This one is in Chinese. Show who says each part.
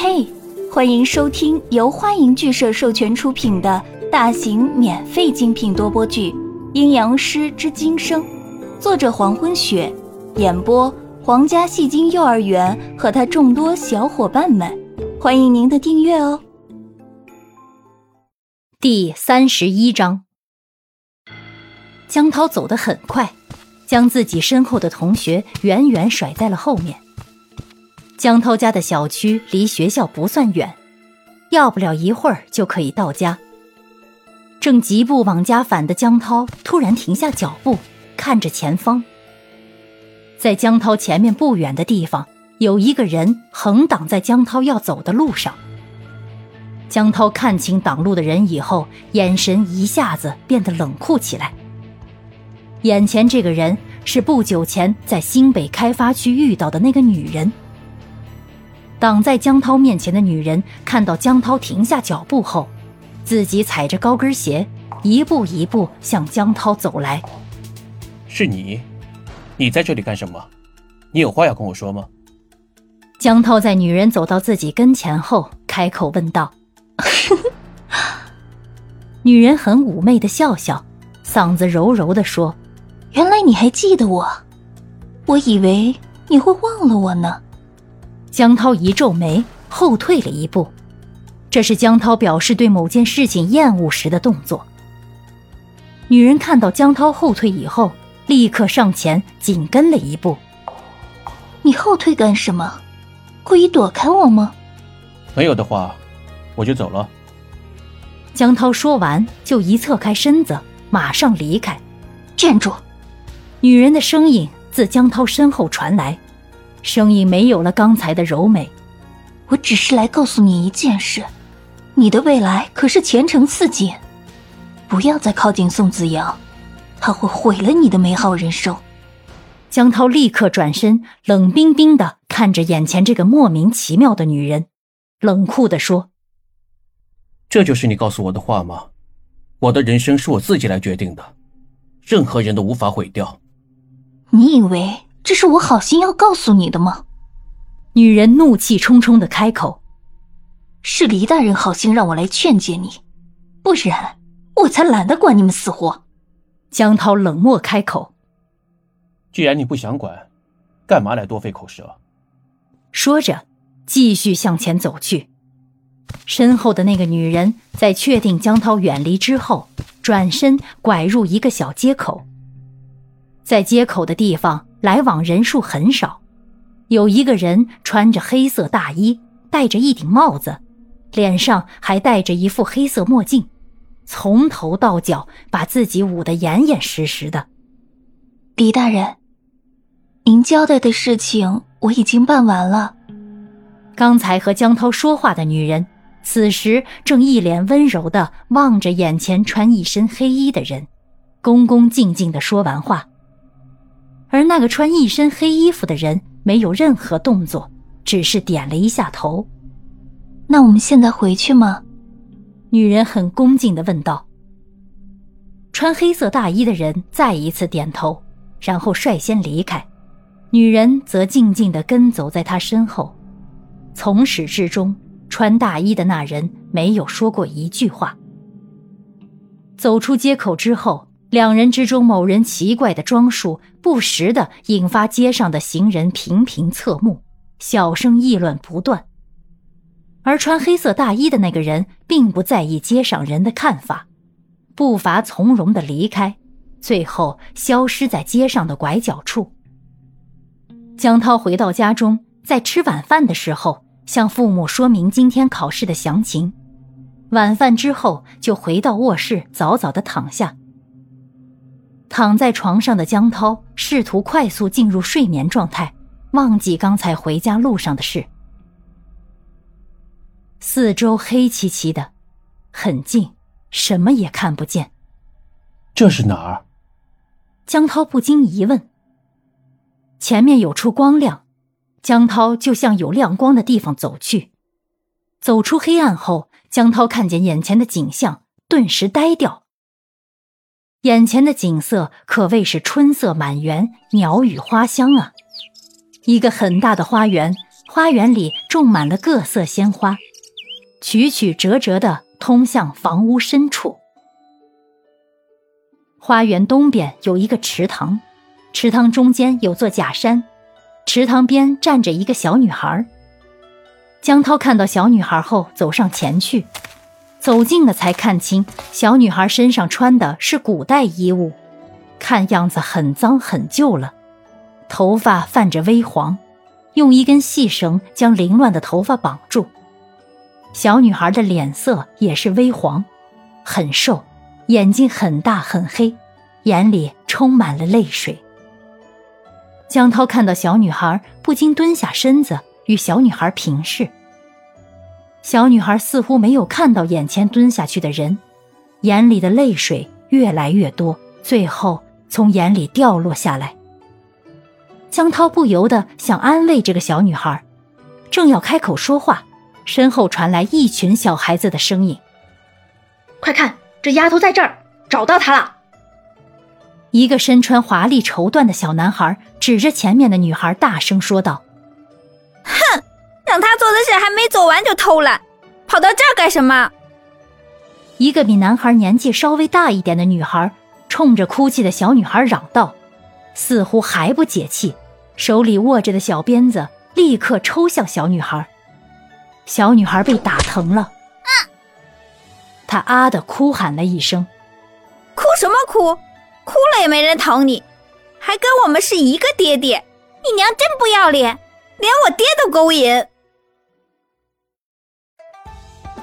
Speaker 1: 嘿，欢迎收听由欢迎剧社授权出品的大型免费精品多播剧《阴阳师之今生》，作者黄昏雪，演播皇家戏精幼儿园和他众多小伙伴们，欢迎您的订阅哦。
Speaker 2: 第三十一章，江涛走得很快，将自己身后的同学远远甩在了后面。江涛家的小区离学校不算远，要不了一会儿就可以到家。正疾步往家返的江涛突然停下脚步，看着前方。在江涛前面不远的地方，有一个人横挡在江涛要走的路上。江涛看清挡路的人以后，眼神一下子变得冷酷起来。眼前这个人是不久前在新北开发区遇到的那个女人。挡在江涛面前的女人看到江涛停下脚步后，自己踩着高跟鞋，一步一步向江涛走来。
Speaker 3: 是你？你在这里干什么？你有话要跟我说吗？
Speaker 2: 江涛在女人走到自己跟前后，开口问道。女人很妩媚的笑笑，嗓子柔柔的说：“
Speaker 1: 原来你还记得我，我以为你会忘了我呢。”
Speaker 2: 江涛一皱眉，后退了一步，这是江涛表示对某件事情厌恶时的动作。女人看到江涛后退以后，立刻上前紧跟了一步。
Speaker 1: 你后退干什么？故意躲开我吗？
Speaker 3: 没有的话，我就走了。
Speaker 2: 江涛说完，就一侧开身子，马上离开。
Speaker 1: 站住！
Speaker 2: 女人的声音自江涛身后传来。声音没有了刚才的柔美，
Speaker 1: 我只是来告诉你一件事，你的未来可是前程似锦，不要再靠近宋子阳，他会毁了你的美好人生。
Speaker 2: 江涛立刻转身，冷冰冰的看着眼前这个莫名其妙的女人，冷酷的说：“
Speaker 3: 这就是你告诉我的话吗？我的人生是我自己来决定的，任何人都无法毁掉。
Speaker 1: 你以为？”这是我好心要告诉你的吗？
Speaker 2: 女人怒气冲冲的开口：“
Speaker 1: 是黎大人好心让我来劝解你，不然我才懒得管你们死活。”
Speaker 2: 江涛冷漠开口：“
Speaker 3: 既然你不想管，干嘛来多费口舌？”
Speaker 2: 说着，继续向前走去。身后的那个女人在确定江涛远离之后，转身拐入一个小街口。在街口的地方。来往人数很少，有一个人穿着黑色大衣，戴着一顶帽子，脸上还戴着一副黑色墨镜，从头到脚把自己捂得严严实实的。
Speaker 1: 李大人，您交代的事情我已经办完了。
Speaker 2: 刚才和江涛说话的女人，此时正一脸温柔的望着眼前穿一身黑衣的人，恭恭敬敬的说完话。而那个穿一身黑衣服的人没有任何动作，只是点了一下头。
Speaker 1: 那我们现在回去吗？
Speaker 2: 女人很恭敬的问道。穿黑色大衣的人再一次点头，然后率先离开，女人则静静的跟走在他身后。从始至终，穿大衣的那人没有说过一句话。走出街口之后。两人之中，某人奇怪的装束不时的引发街上的行人频频侧目，小声议论不断。而穿黑色大衣的那个人并不在意街上人的看法，步伐从容的离开，最后消失在街上的拐角处。江涛回到家中，在吃晚饭的时候，向父母说明今天考试的详情。晚饭之后，就回到卧室，早早的躺下。躺在床上的江涛试图快速进入睡眠状态，忘记刚才回家路上的事。四周黑漆漆的，很近，什么也看不见。
Speaker 3: 这是哪儿？
Speaker 2: 江涛不禁疑问。前面有处光亮，江涛就向有亮光的地方走去。走出黑暗后，江涛看见眼前的景象，顿时呆掉。眼前的景色可谓是春色满园，鸟语花香啊！一个很大的花园，花园里种满了各色鲜花，曲曲折折的通向房屋深处。花园东边有一个池塘，池塘中间有座假山，池塘边站着一个小女孩。江涛看到小女孩后，走上前去，走近了才看清，小女孩身上穿的是古代衣物，看样子很脏很旧了，头发泛着微黄。用一根细绳将凌乱的头发绑住。小女孩的脸色也是微黄，很瘦，眼睛很大很黑，眼里充满了泪水。江涛看到小女孩，不禁蹲下身子与小女孩平视。小女孩似乎没有看到眼前蹲下去的人，眼里的泪水越来越多，最后从眼里掉落下来。江涛不由得想安慰这个小女孩，正要开口说话，身后传来一群小孩子的声音：“
Speaker 4: 快看，这丫头在这儿，找到她了！”
Speaker 2: 一个身穿华丽绸缎的小男孩指着前面的女孩，大声说道：“
Speaker 5: 哼，让他做的事还没走完就偷懒，跑到这儿干什么？”
Speaker 2: 一个比男孩年纪稍微大一点的女孩冲着哭泣的小女孩嚷道。似乎还不解气，手里握着的小鞭子立刻抽向小女孩。小女孩被打疼了，啊！她啊的哭喊了一声：“
Speaker 5: 哭什么哭？哭了也没人疼你，还跟我们是一个爹爹，你娘真不要脸，连我爹都勾引。”